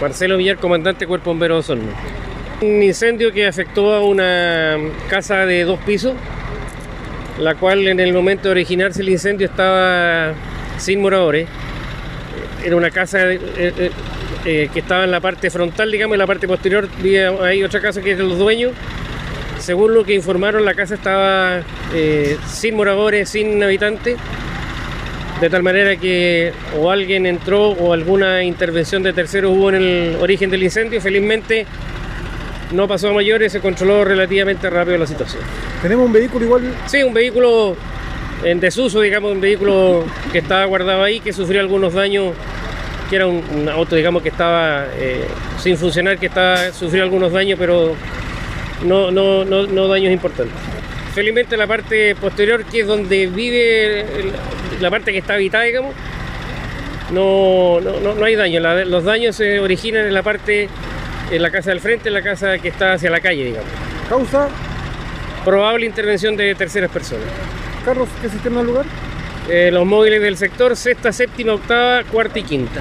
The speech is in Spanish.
Marcelo Villar, comandante Cuerpo Bombero de Osorno. Un incendio que afectó a una casa de dos pisos, la cual en el momento de originarse el incendio estaba sin moradores. Era una casa eh, eh, eh, que estaba en la parte frontal, digamos, en la parte posterior hay otra casa que eran los dueños. Según lo que informaron, la casa estaba sin moradores, sin habitantes de tal manera que o alguien entró o alguna intervención de terceros hubo en el origen del incendio. Felizmente no pasó a mayores, se controló relativamente rápido la situación. ¿Tenemos un vehículo igual? Sí, un vehículo en desuso, digamos, un vehículo que estaba guardado ahí, que sufrió algunos daños, que era un, auto, digamos, que estaba eh, sin funcionar, que estaba, sufrió algunos daños, pero no, no, no, no daños importantes. Felizmente la parte posterior, que es donde vive la parte que está habitada, digamos, no, no, hay daño. los daños se originan en la parte, en la casa del frente, en la casa que está hacia la calle, digamos. ¿Causa? Probable intervención de terceras personas. ¿Carros que existen en el lugar? Eh, los móviles del sector, sexta, séptima, octava, cuarta y quinta.